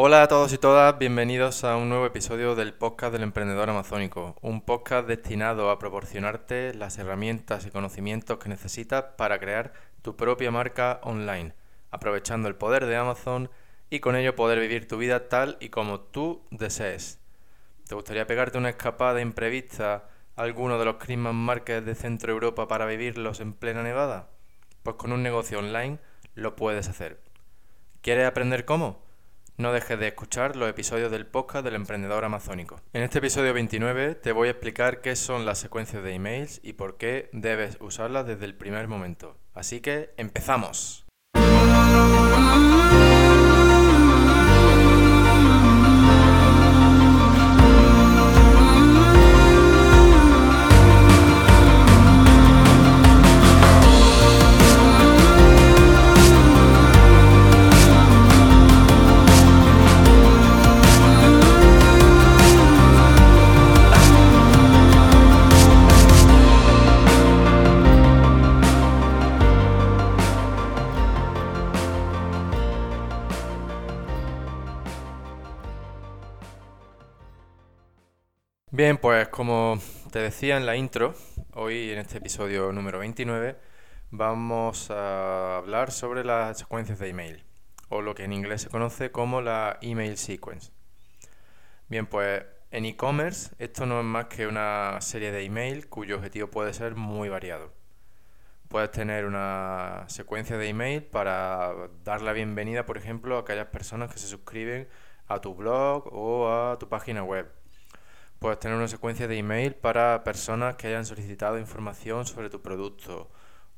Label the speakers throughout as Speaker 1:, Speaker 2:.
Speaker 1: Hola a todos y todas, bienvenidos a un nuevo episodio del podcast del emprendedor amazónico, un podcast destinado a proporcionarte las herramientas y conocimientos que necesitas para crear tu propia marca online, aprovechando el poder de Amazon y con ello poder vivir tu vida tal y como tú desees. ¿Te gustaría pegarte una escapada imprevista a alguno de los Christmas Markets de Centro Europa para vivirlos en plena nevada? Pues con un negocio online lo puedes hacer. ¿Quieres aprender cómo? No dejes de escuchar los episodios del podcast del emprendedor amazónico. En este episodio 29 te voy a explicar qué son las secuencias de emails y por qué debes usarlas desde el primer momento. Así que empezamos. Bien, pues como te decía en la intro, hoy en este episodio número 29 vamos a hablar sobre las secuencias de email, o lo que en inglés se conoce como la email sequence. Bien, pues en e-commerce esto no es más que una serie de email cuyo objetivo puede ser muy variado. Puedes tener una secuencia de email para dar la bienvenida, por ejemplo, a aquellas personas que se suscriben a tu blog o a tu página web Puedes tener una secuencia de email para personas que hayan solicitado información sobre tu producto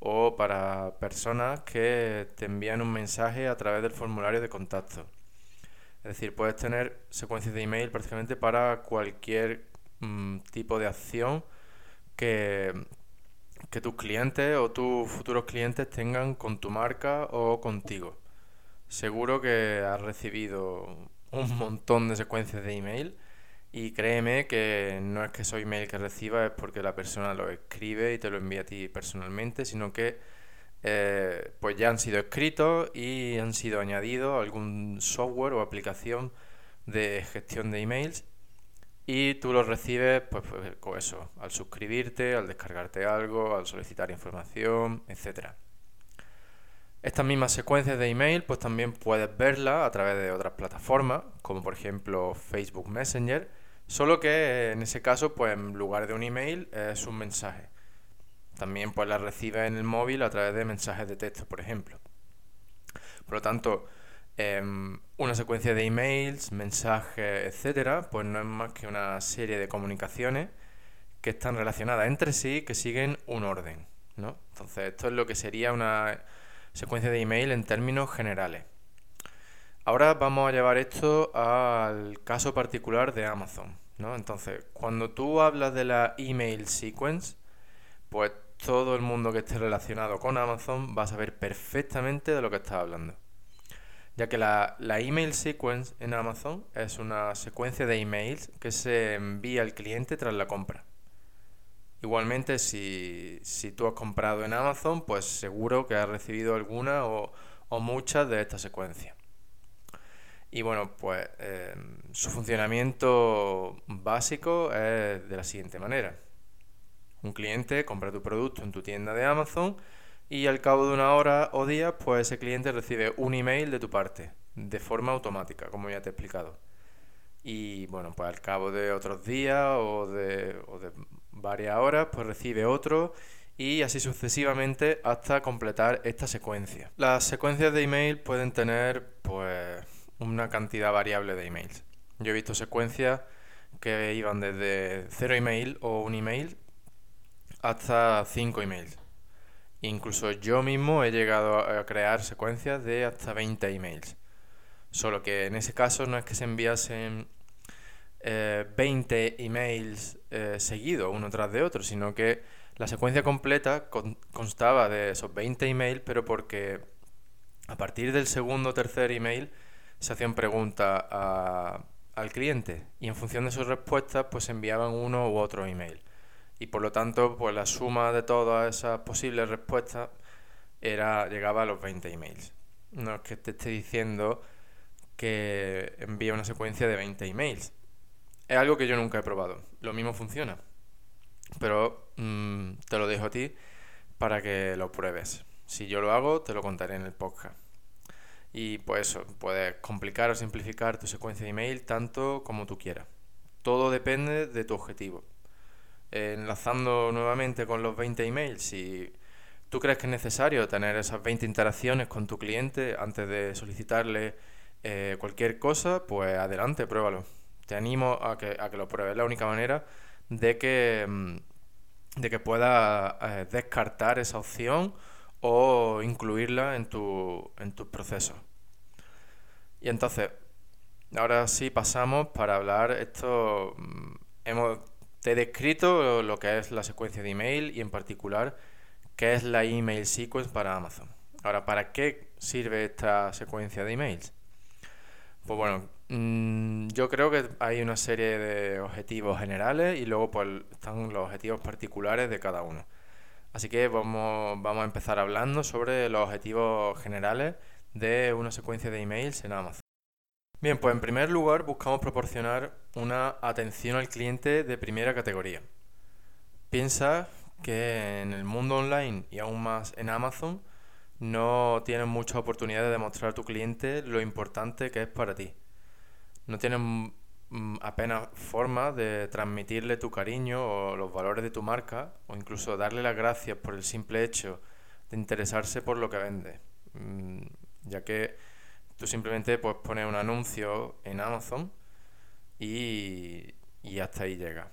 Speaker 1: o para personas que te envían un mensaje a través del formulario de contacto. Es decir, puedes tener secuencias de email prácticamente para cualquier mm, tipo de acción que, que tus clientes o tus futuros clientes tengan con tu marca o contigo. Seguro que has recibido un montón de secuencias de email y créeme que no es que soy email que reciba, es porque la persona lo escribe y te lo envía a ti personalmente, sino que eh, pues ya han sido escritos y han sido añadidos algún software o aplicación de gestión de emails y tú los recibes pues, pues, con eso, al suscribirte, al descargarte algo, al solicitar información, etcétera. Estas mismas secuencias de email pues también puedes verlas a través de otras plataformas, como por ejemplo Facebook Messenger, Solo que en ese caso, pues en lugar de un email, es un mensaje. También pues la recibe en el móvil a través de mensajes de texto, por ejemplo. Por lo tanto, em, una secuencia de emails, mensajes, etcétera, pues no es más que una serie de comunicaciones que están relacionadas entre sí, que siguen un orden. ¿no? Entonces, esto es lo que sería una secuencia de email en términos generales. Ahora vamos a llevar esto al caso particular de Amazon. ¿no? Entonces, cuando tú hablas de la email sequence, pues todo el mundo que esté relacionado con Amazon va a saber perfectamente de lo que estás hablando. Ya que la, email sequence en Amazon es una secuencia de emails que se envía al cliente tras la compra. Igualmente, si, tú has comprado en Amazon, pues seguro que has recibido alguna o, o muchas de estas secuencias. Y bueno, pues em, su funcionamiento básico es de la siguiente manera. Un cliente compra tu producto en tu tienda de Amazon y al cabo de una hora o día, pues ese cliente recibe un email de tu parte, de forma automática, como ya te he explicado. Y bueno, pues al cabo de otros días o de, o de varias horas, pues recibe otro y así sucesivamente hasta completar esta secuencia. Las secuencias de email pueden tener pues una cantidad variable de emails. Yo he visto secuencias que iban desde cero email o un email hasta cinco emails. Incluso yo mismo he llegado a crear secuencias de hasta 20 emails. Solo que en ese caso no es que se enviasen 20 eh, emails eh, seguidos uno tras de otro, sino que la secuencia completa constaba de esos 20 emails, pero porque a partir del segundo o tercer email se hacían preguntas al cliente y en función de sus respuestas pues enviaban uno u otro email. Y por lo tanto pues la suma de todas esas posibles respuestas era, llegaba a los 20 emails. No es que te esté diciendo que envía una secuencia de 20 emails. Es algo que yo nunca he probado. Lo mismo funciona. Pero mm, te lo dejo a ti para que lo pruebes. Si yo lo hago, te lo contaré en el podcast. Y pues puedes complicar o simplificar tu secuencia de email tanto como tú quieras. Todo depende de tu objetivo. enlazando nuevamente con los 20 emails, si tú crees que es necesario tener esas 20 interacciones con tu cliente antes de solicitarle eh, cualquier cosa, pues adelante, pruébalo. Te animo a que, a que lo pruebes. Es la única manera de que, mm, de que puedas eh, descartar esa opción o incluirla en tu, en tus procesos. Y entonces, ahora sí pasamos para hablar esto. Mm, hemos, te he descrito lo que es la secuencia de email y en particular qué es la email sequence para Amazon. Ahora, ¿para qué sirve esta secuencia de emails? Pues bueno, mm, yo creo que hay una serie de objetivos generales y luego pues, están los objetivos particulares de cada uno. Así que vamos, vamos a empezar hablando sobre los objetivos generales de una secuencia de emails en Amazon. Bien, pues en primer lugar buscamos proporcionar una atención al cliente de primera categoría. Piensa que en el mundo online y aún más en Amazon no tienes muchas oportunidades de demostrar a tu cliente lo importante que es para ti. No tienes apenas forma de transmitirle tu cariño o los valores de tu marca o incluso darle las gracias por el simple hecho de interesarse por lo que vende. Mm, ya que tú simplemente pues, pones un anuncio en Amazon y, y hasta ahí llega.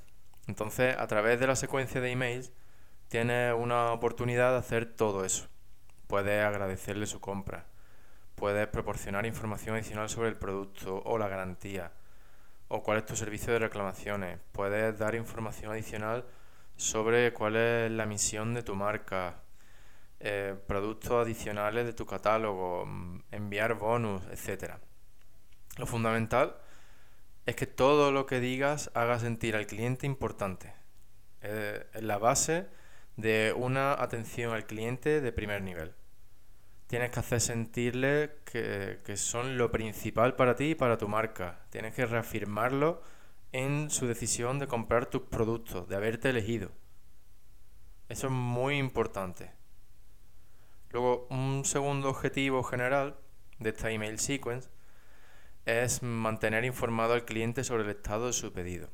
Speaker 1: Entonces, a través de la secuencia de emails, tienes una oportunidad de hacer todo eso. Puedes agradecerle su compra, puedes proporcionar información adicional sobre el producto o la garantía, o cuál es tu servicio de reclamaciones, puedes dar información adicional sobre cuál es la misión de tu marca, eh, productos adicionales de tu catálogo, mm, enviar bonus, etc. Lo fundamental es que todo lo que digas haga sentir al cliente importante. Eh, es la base de una atención al cliente de primer nivel. Tienes que hacer sentirle que, que son lo principal para ti y para tu marca. Tienes que reafirmarlo en su decisión de comprar tus productos, de haberte elegido. Eso es muy importante. Luego, un segundo objetivo general de esta email sequence es mantener informado al cliente sobre el estado de su pedido.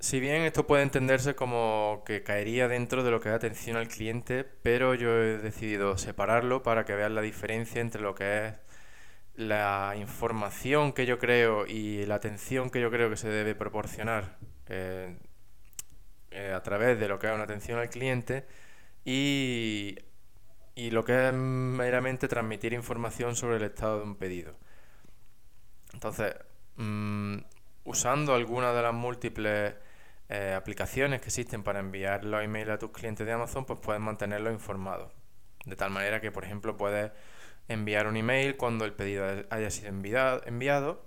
Speaker 1: Si bien esto puede entenderse como que caería dentro de lo que es atención al cliente, pero yo he decidido separarlo para que vean la diferencia entre lo que es la información que yo creo y la atención que yo creo que se debe proporcionar eh, eh, a través de lo que es una atención al cliente y y lo que es meramente transmitir información sobre el estado de un pedido. Entonces, mm, usando algunas de las múltiples eh, aplicaciones que existen para enviar los emails a tus clientes de Amazon, pues puedes mantenerlos informados. De tal manera que, por ejemplo, puedes enviar un email cuando el pedido haya sido enviado,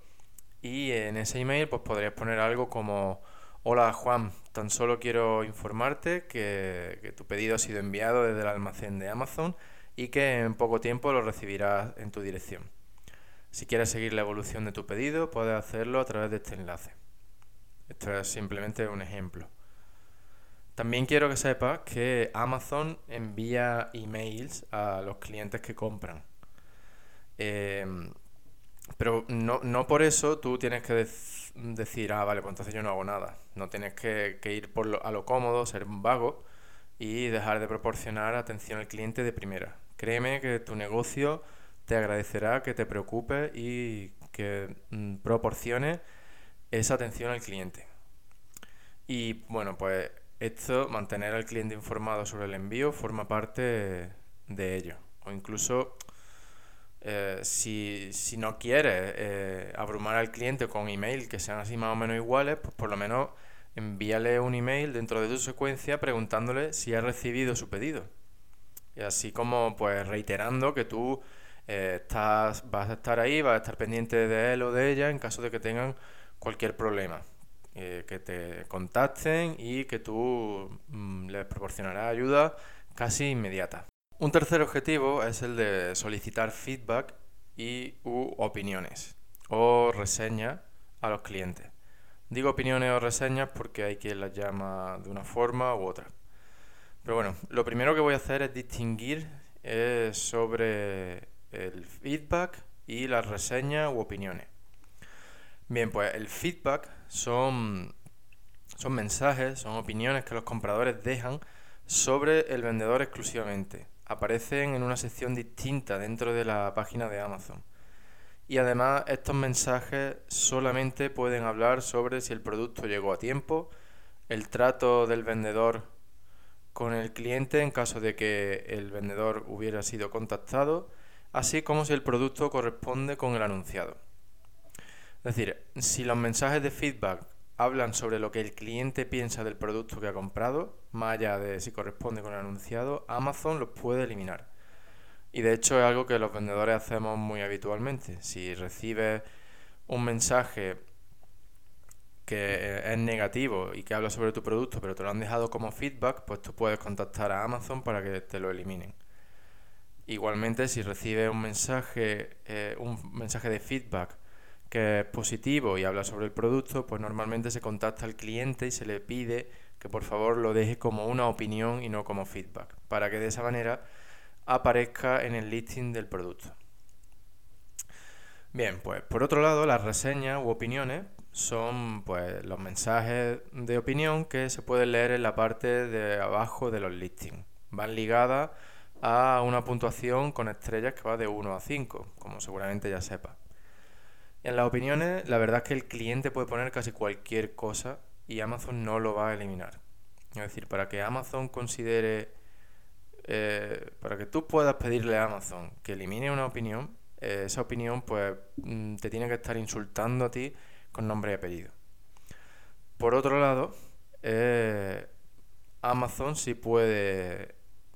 Speaker 1: y en ese email pues podrías poner algo como Hola Juan, tan solo quiero informarte que, tu pedido ha sido enviado desde el almacén de Amazon y que en poco tiempo lo recibirás en tu dirección. Si quieres seguir la evolución de tu pedido, puedes hacerlo a través de este enlace. Esto es simplemente un ejemplo. También quiero que sepas que Amazon envía emails a los clientes que compran. Eh, pero no, no por eso tú tienes que decir, ah, vale, pues entonces yo no hago nada. No tienes que, ir por a lo cómodo, ser un vago y dejar de proporcionar atención al cliente de primera. Créeme que tu negocio te agradecerá que te preocupes y que mm, proporciones esa atención al cliente. Y bueno, pues esto, mantener al cliente informado sobre el envío, forma parte de ello. O incluso eh, si, si, no quieres eh, abrumar al cliente con email que sean así más o menos iguales, pues por lo menos envíale un email dentro de tu secuencia preguntándole si ha recibido su pedido. Y así como pues reiterando que tú eh, estás, vas a estar ahí, vas a estar pendiente de él o de ella en caso de que tengan cualquier problema. que te contacten y que tú mm, les proporcionarás ayuda casi inmediata. Un tercer objetivo es el de solicitar feedback y opiniones o reseñas a los clientes. Digo opiniones o reseñas porque hay quien las llama de una forma u otra. Pero bueno, lo primero que voy a hacer es distinguir eh, sobre el feedback y las reseñas u opiniones. Bien, pues el feedback son, son mensajes, son opiniones que los compradores dejan sobre el vendedor exclusivamente. Aparecen en una sección distinta dentro de la página de Amazon. Y además estos mensajes solamente pueden hablar sobre si el producto llegó a tiempo, el trato del vendedor con el cliente en caso de que el vendedor hubiera sido contactado, así como si el producto corresponde con el anunciado. Es decir, si los mensajes de feedback hablan sobre lo que el cliente piensa del producto que ha comprado, más allá de si corresponde con el anunciado, Amazon los puede eliminar. Y de hecho es algo que los vendedores hacemos muy habitualmente. Si recibes un mensaje que es negativo y que habla sobre tu producto, pero te lo han dejado como feedback, pues tú puedes contactar a Amazon para que te lo eliminen. Igualmente, si recibes un mensaje, eh, un mensaje de feedback que es positivo y habla sobre el producto, pues normalmente se contacta al cliente y se le pide que por favor lo deje como una opinión y no como feedback, para que de esa manera aparezca en el listing del producto. Bien, pues por otro lado, las reseñas u opiniones son pues los mensajes de opinión que se pueden leer en la parte de abajo de los listings. Van ligadas a una puntuación con estrellas que va de 1 a 5, como seguramente ya sepa. En las opiniones, la verdad es que el cliente puede poner casi cualquier cosa y Amazon no lo va a eliminar. Es decir, para que Amazon considere, eh, para que tú puedas pedirle a Amazon que elimine una opinión, eh, esa opinión pues mm, te tiene que estar insultando a ti con nombre y apellido. Por otro lado, eh, Amazon sí puede,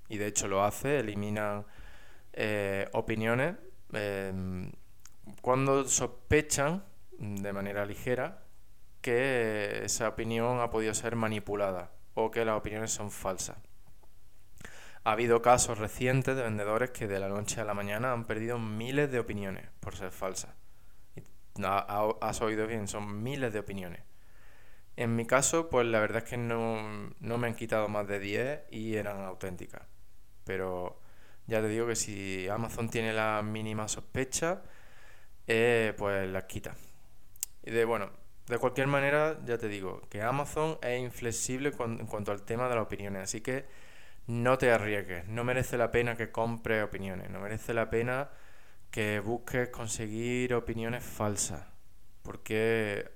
Speaker 1: y de hecho lo hace, elimina opiniones cuando sospechan de manera ligera que esa opinión ha podido ser manipulada o que las opiniones son falsas. Ha habido casos recientes de vendedores que de la noche a la mañana han perdido miles de opiniones por ser falsas. Has oído bien, son miles de opiniones. En mi caso, pues la verdad es que no, no me han quitado más de 10 y eran auténticas. Pero ya te digo que si Amazon tiene la mínima sospecha, eh, pues las quita. Y de bueno, de cualquier manera, ya te digo, que Amazon es inflexible en cuanto al tema de las opiniones, así que no te arriesgues, no merece la pena que compres opiniones, no merece la pena que busques conseguir opiniones falsas, porque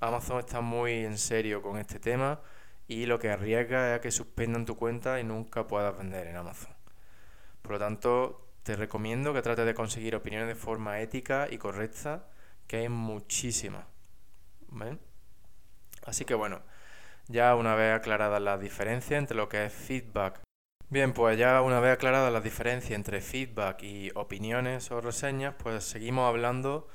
Speaker 1: Amazon está muy en serio con este tema y lo que arriesga es que suspendan tu cuenta y nunca puedas vender en Amazon. Por lo tanto, te recomiendo que trates de conseguir opiniones de forma ética y correcta, que hay muchísimas. Así que bueno, ya una vez aclaradas las diferencias entre lo que es feedback. Bien, pues ya una vez aclaradas las diferencias entre feedback y opiniones o reseñas, pues seguimos hablando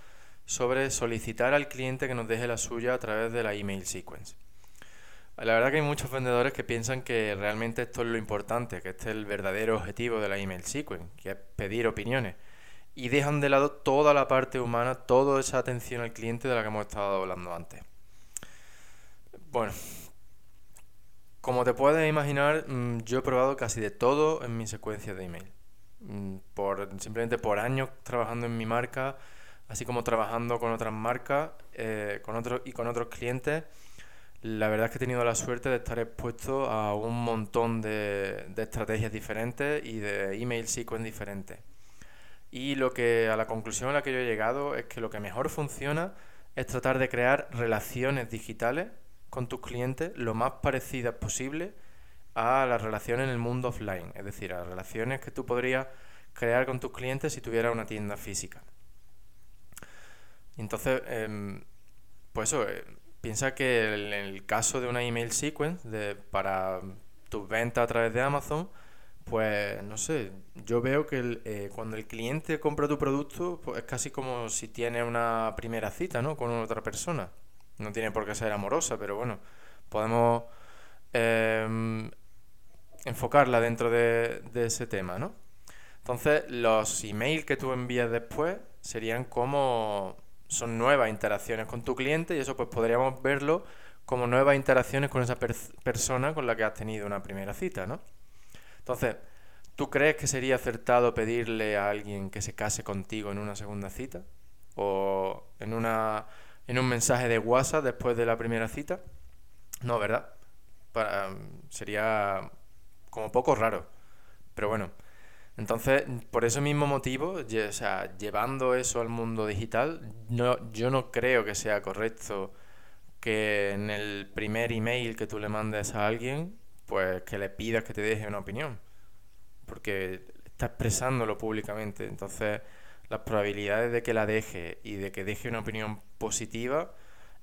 Speaker 1: sobre solicitar al cliente que nos deje la suya a través de la email sequence. La verdad que hay muchos vendedores que piensan que realmente esto es lo importante, que este es el verdadero objetivo de la email sequence, que es pedir opiniones. Y dejan de lado toda la parte humana, toda esa atención al cliente de la que hemos estado hablando antes. Bueno, como te puedes imaginar, mm, yo he probado casi de todo en mi secuencia de email. Mm, por, simplemente por años trabajando en mi marca, así como trabajando con otras marcas eh, con otros, y con otros clientes la verdad es que he tenido la suerte de estar expuesto a un montón de, estrategias diferentes y de email sequence diferentes. Y lo que a la conclusión a la que yo he llegado es que lo que mejor funciona es tratar de crear relaciones digitales con tus clientes lo más parecidas posible a las relaciones en el mundo offline, es decir, a las relaciones que tú podrías crear con tus clientes si tuvieras una tienda física. Entonces, em, pues eso, eh, Piensa que en el caso de una email sequence para tus ventas a través de Amazon, pues no sé, yo veo que eh, cuando el cliente compra tu producto, pues es casi como si tiene una primera cita, ¿no? Con otra persona. No tiene por qué ser amorosa, pero bueno, podemos em, enfocarla dentro de, de, ese tema, ¿no? Entonces, los emails que tú envías después serían como son nuevas interacciones con tu cliente y eso pues podríamos verlo como nuevas interacciones con esa persona con la que has tenido una primera cita, ¿no? Entonces, ¿tú crees que sería acertado pedirle a alguien que se case contigo en una segunda cita? ¿O en, una, en un mensaje de WhatsApp después de la primera cita? No, ¿verdad? sería como poco raro. Pero bueno, entonces, por ese mismo motivo, o sea, llevando eso al mundo digital, no, yo no creo que sea correcto que en el primer email que tú le mandes a alguien, pues que le pidas que te deje una opinión. Porque está expresándolo públicamente. Entonces, las probabilidades de que la deje y de que deje una opinión positiva,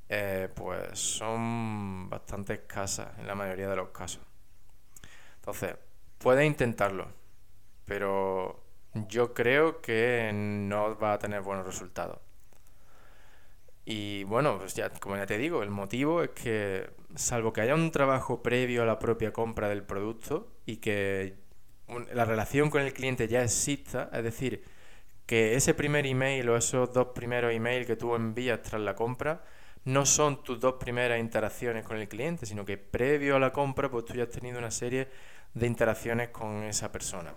Speaker 1: eh, pues son bastante escasas en la mayoría de los casos. Entonces, puedes intentarlo, pero yo creo que no va a tener buenos resultados. Y bueno, pues ya, como ya te digo, el motivo es que, salvo que haya un trabajo previo a la propia compra del producto y que la relación con el cliente ya exista, es decir, que ese primer email o esos dos primeros emails que tú envías tras la compra no son tus dos primeras interacciones con el cliente, sino que previo a la compra, pues tú ya has tenido una serie de interacciones con esa persona.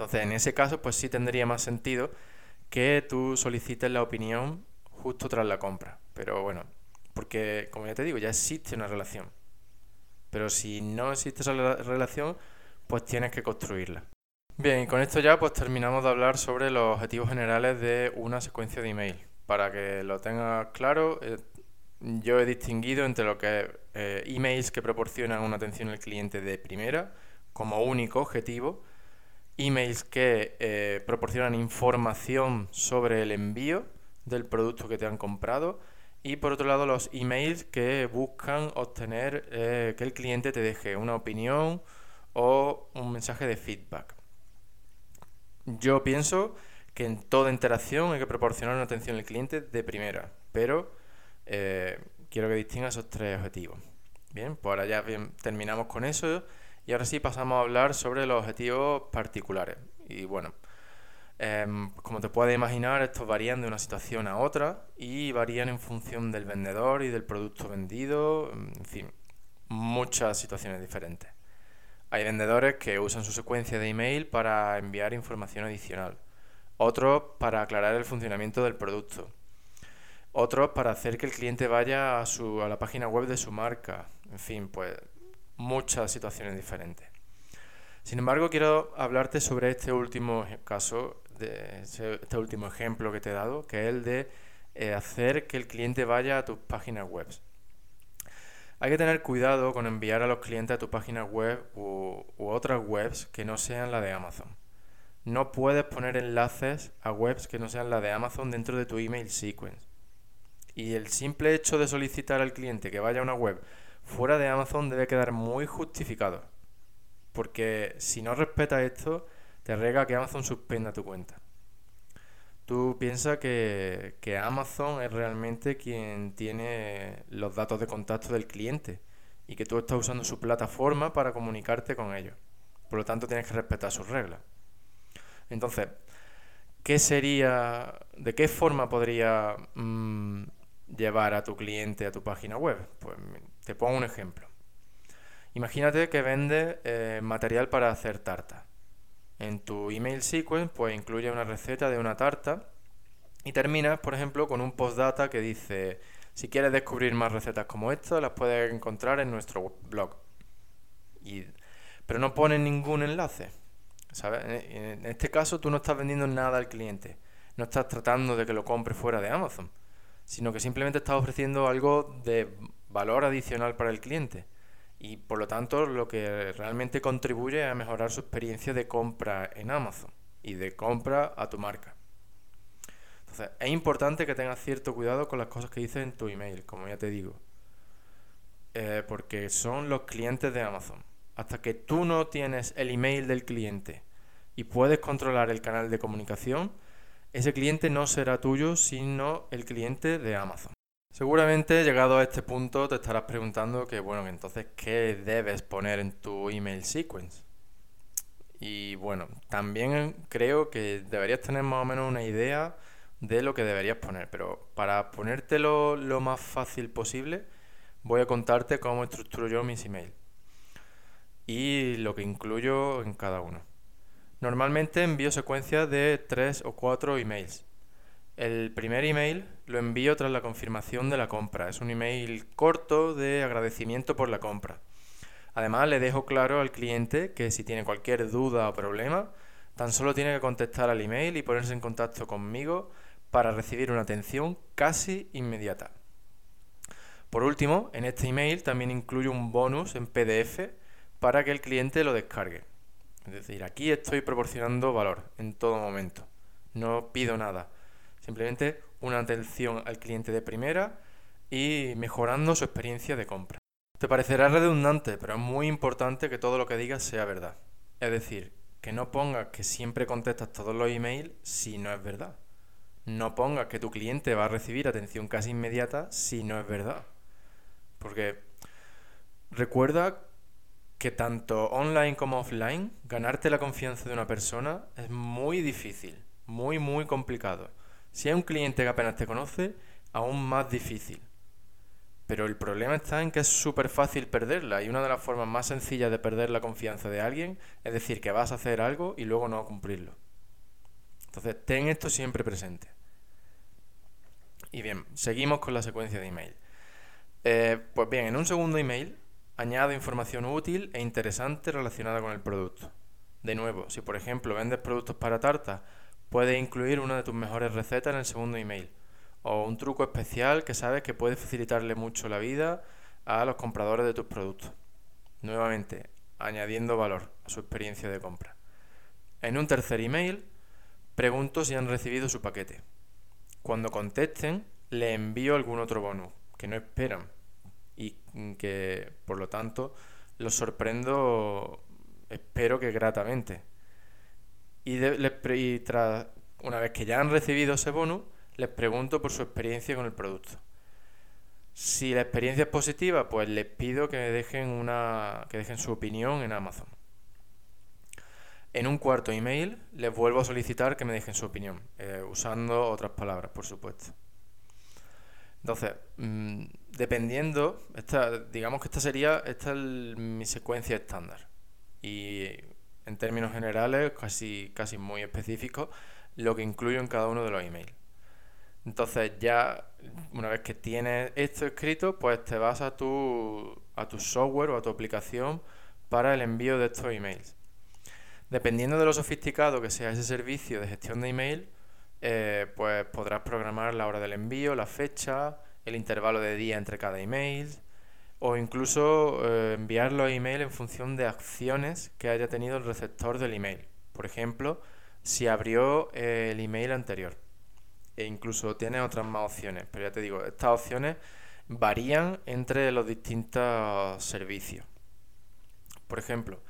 Speaker 1: Entonces, en ese caso, pues sí tendría más sentido que tú solicites la opinión justo tras la compra. Pero bueno, porque como ya te digo, ya existe una relación. Pero si no existe esa relación, pues tienes que construirla. Bien, y con esto ya pues terminamos de hablar sobre los objetivos generales de una secuencia de email. Para que lo tengas claro, eh, yo he distinguido entre lo que es eh, emails que proporcionan una atención al cliente de primera como único objetivo, emails que eh, proporcionan información sobre el envío del producto que te han comprado y por otro lado los emails que buscan obtener que el cliente te deje una opinión o un mensaje de feedback. Yo pienso que en toda interacción hay que proporcionar una atención al cliente de primera, pero eh, quiero que distinga esos tres objetivos. Bien, pues ahora ya terminamos con eso y ahora sí pasamos a hablar sobre los objetivos particulares. Y bueno, em, como te puedes imaginar, estos varían de una situación a otra y varían en función del vendedor y del producto vendido, en fin, muchas situaciones diferentes. Hay vendedores que usan su secuencia de email para enviar información adicional, otros para aclarar el funcionamiento del producto, otros para hacer que el cliente vaya a, su, a la página web de su marca, en fin, pues muchas situaciones diferentes. Sin embargo, quiero hablarte sobre este último caso, de este último ejemplo que te he dado, que es el de eh, hacer que el cliente vaya a tus páginas web. Hay que tener cuidado con enviar a los clientes a tu página web u, otras webs que no sean la de Amazon. No puedes poner enlaces a webs que no sean la de Amazon dentro de tu email sequence. Y el simple hecho de solicitar al cliente que vaya a una web fuera de Amazon debe quedar muy justificado. Porque si no respetas esto, te rega que Amazon suspenda tu cuenta. Tú piensas que, Amazon es realmente quien tiene los datos de contacto del cliente y que tú estás usando su plataforma para comunicarte con ellos. Por lo tanto, tienes que respetar sus reglas. Entonces, ¿qué sería, de qué forma podría mm, llevar a tu cliente a tu página web? Pues te pongo un ejemplo. Imagínate que vendes eh, material para hacer tarta. En tu email sequence, pues incluye una receta de una tarta y terminas, por ejemplo, con un postdata que dice, si quieres descubrir más recetas como esta, las puedes encontrar en nuestro blog. Pero no pones ningún enlace. ¿sabes? En este caso tú no estás vendiendo nada al cliente. No estás tratando de que lo compre fuera de Amazon. Sino que simplemente estás ofreciendo algo de valor adicional para el cliente y por lo tanto lo que realmente contribuye a mejorar su experiencia de compra en Amazon y de compra a tu marca. Entonces, es importante que tengas cierto cuidado con las cosas que dices en tu email, como ya te digo, eh, porque son los clientes de Amazon. Hasta que tú no tienes el email del cliente y puedes controlar el canal de comunicación, ese cliente no será tuyo, sino el cliente de Amazon. Seguramente llegado a este punto te estarás preguntando que, bueno, entonces, ¿qué debes poner en tu email sequence? Y bueno, también creo que deberías tener más o menos una idea de lo que deberías poner. Pero para ponértelo lo más fácil posible, voy a contarte cómo estructuro yo mis emails y lo que incluyo en cada uno. Normalmente envío secuencias de 3 o 4 emails. El primer email lo envío tras la confirmación de la compra. Es un email corto de agradecimiento por la compra. Además, le dejo claro al cliente que si tiene cualquier duda o problema, tan solo tiene que contestar al email y ponerse en contacto conmigo para recibir una atención casi inmediata. Por último, en este email también incluyo un bonus en PDF para que el cliente lo descargue. Es decir, aquí estoy proporcionando valor en todo momento. No pido nada. Simplemente una atención al cliente de primera y mejorando su experiencia de compra. Te parecerá redundante, pero es muy importante que todo lo que digas sea verdad. Es decir, que no pongas que siempre contestas todos los emails si no es verdad. No pongas que tu cliente va a recibir atención casi inmediata si no es verdad. Porque recuerda que tanto online como offline, ganarte la confianza de una persona es muy difícil, muy, muy complicado. Si hay un cliente que apenas te conoce, aún más difícil. Pero el problema está en que es súper fácil perderla y una de las formas más sencillas de perder la confianza de alguien es decir que vas a hacer algo y luego no cumplirlo. Entonces, ten esto siempre presente. Y bien, seguimos con la secuencia de email. Eh, pues bien, en un segundo email Añado información útil e interesante relacionada con el producto. De nuevo, si por ejemplo vendes productos para tartas, puedes incluir una de tus mejores recetas en el segundo email. O un truco especial que sabes que puede facilitarle mucho la vida a los compradores de tus productos. Nuevamente, añadiendo valor a su experiencia de compra. En un tercer email, pregunto si han recibido su paquete. Cuando contesten, le envío algún otro bonus que no esperan y que por lo tanto los sorprendo, espero que gratamente. Y, tras, una vez que ya han recibido ese bonus, les pregunto por su experiencia con el producto. Si la experiencia es positiva, pues les pido que dejen una que dejen su opinión en Amazon. En un cuarto email les vuelvo a solicitar que me dejen su opinión, eh, usando otras palabras, por supuesto. Entonces, mm, dependiendo, esta, digamos que esta sería esta es mi secuencia estándar. Y en términos generales, casi, casi muy específicos, lo que incluyo en cada uno de los emails. Entonces ya una vez que tienes esto escrito, pues te vas a tu, a tu software o a tu aplicación para el envío de estos emails. Dependiendo de lo sofisticado que sea ese servicio de gestión de email, eh, pues podrás programar la hora del envío, la fecha, el intervalo de día entre cada email o incluso eh, enviar los emails en función de acciones que haya tenido el receptor del email. Por ejemplo, si abrió eh, el email anterior. E incluso tiene otras más opciones, pero ya te digo, estas opciones varían entre los distintos servicios. Por ejemplo,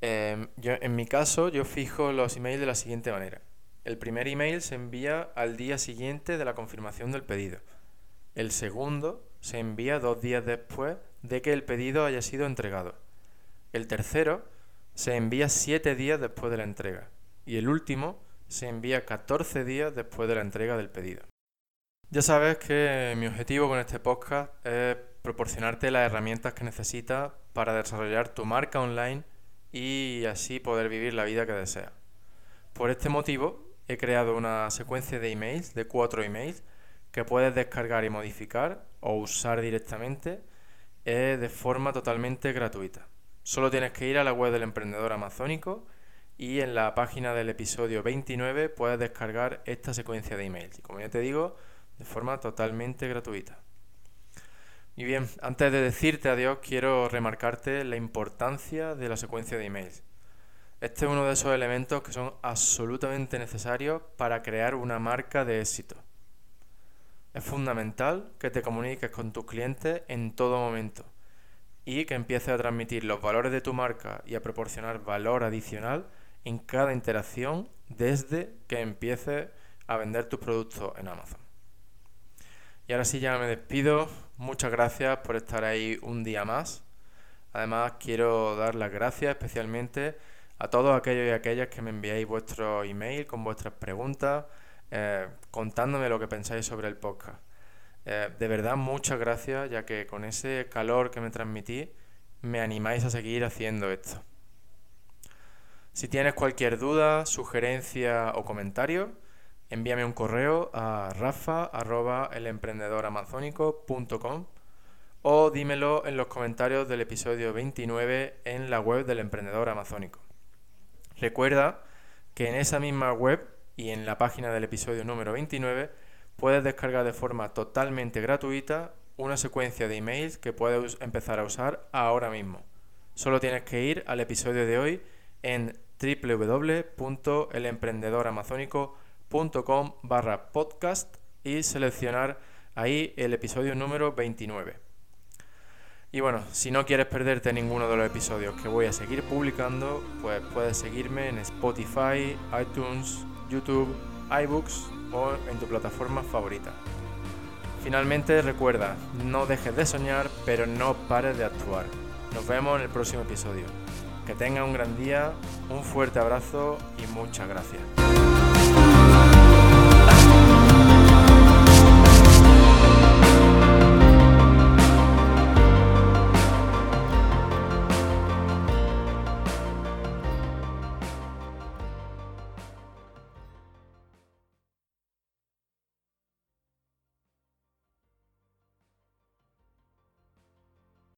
Speaker 1: em, yo, en mi caso yo fijo los emails de la siguiente manera. El primer email se envía al día siguiente de la confirmación del pedido. El segundo se envía dos días después de que el pedido haya sido entregado. El tercero se envía siete días después de la entrega. Y el último se envía 14 días después de la entrega del pedido. Ya sabes que mi objetivo con este podcast es proporcionarte las herramientas que necesitas para desarrollar tu marca online y así poder vivir la vida que deseas. Por este motivo, he creado una secuencia de emails, de cuatro emails, que puedes descargar y modificar o usar directamente eh, de forma totalmente gratuita. Solo tienes que ir a la web del emprendedor amazónico y en la página del episodio 29 puedes descargar esta secuencia de emails. Y como ya te digo, de forma totalmente gratuita. Y bien, antes de decirte adiós, quiero remarcarte la importancia de la secuencia de emails. Este es uno de esos elementos que son absolutamente necesarios para crear una marca de éxito. Es fundamental que te comuniques con tus clientes en todo momento y que empieces a transmitir los valores de tu marca y a proporcionar valor adicional en cada interacción desde que empieces a vender tus productos en Amazon. Y ahora sí ya me despido. Muchas gracias por estar ahí un día más. Además quiero dar las gracias especialmente a todos aquellos y aquellas que me enviáis vuestro email con vuestras preguntas. Eh, contándome lo que pensáis sobre el podcast. Eh, de verdad, muchas gracias, ya que con ese calor que me transmití, me animáis a seguir haciendo esto. Si tienes cualquier duda, sugerencia o comentario, envíame un correo a rafa.elemprendedoramazónico.com o dímelo en los comentarios del episodio 29 en la web del Emprendedor Amazónico. Recuerda que en esa misma web y en la página del episodio número 29 puedes descargar de forma totalmente gratuita una secuencia de emails que puedes empezar a usar ahora mismo. Solo tienes que ir al episodio de hoy en www.elemprendedoramazónico.com barra podcast y seleccionar ahí el episodio número 29. Y bueno, si no quieres perderte ninguno de los episodios que voy a seguir publicando, pues puedes seguirme en Spotify, iTunes, YouTube, iBooks o en tu plataforma favorita. Finalmente recuerda, no dejes de soñar, pero no pares de actuar. Nos vemos en el próximo episodio. Que tenga un gran día, un fuerte abrazo y muchas gracias.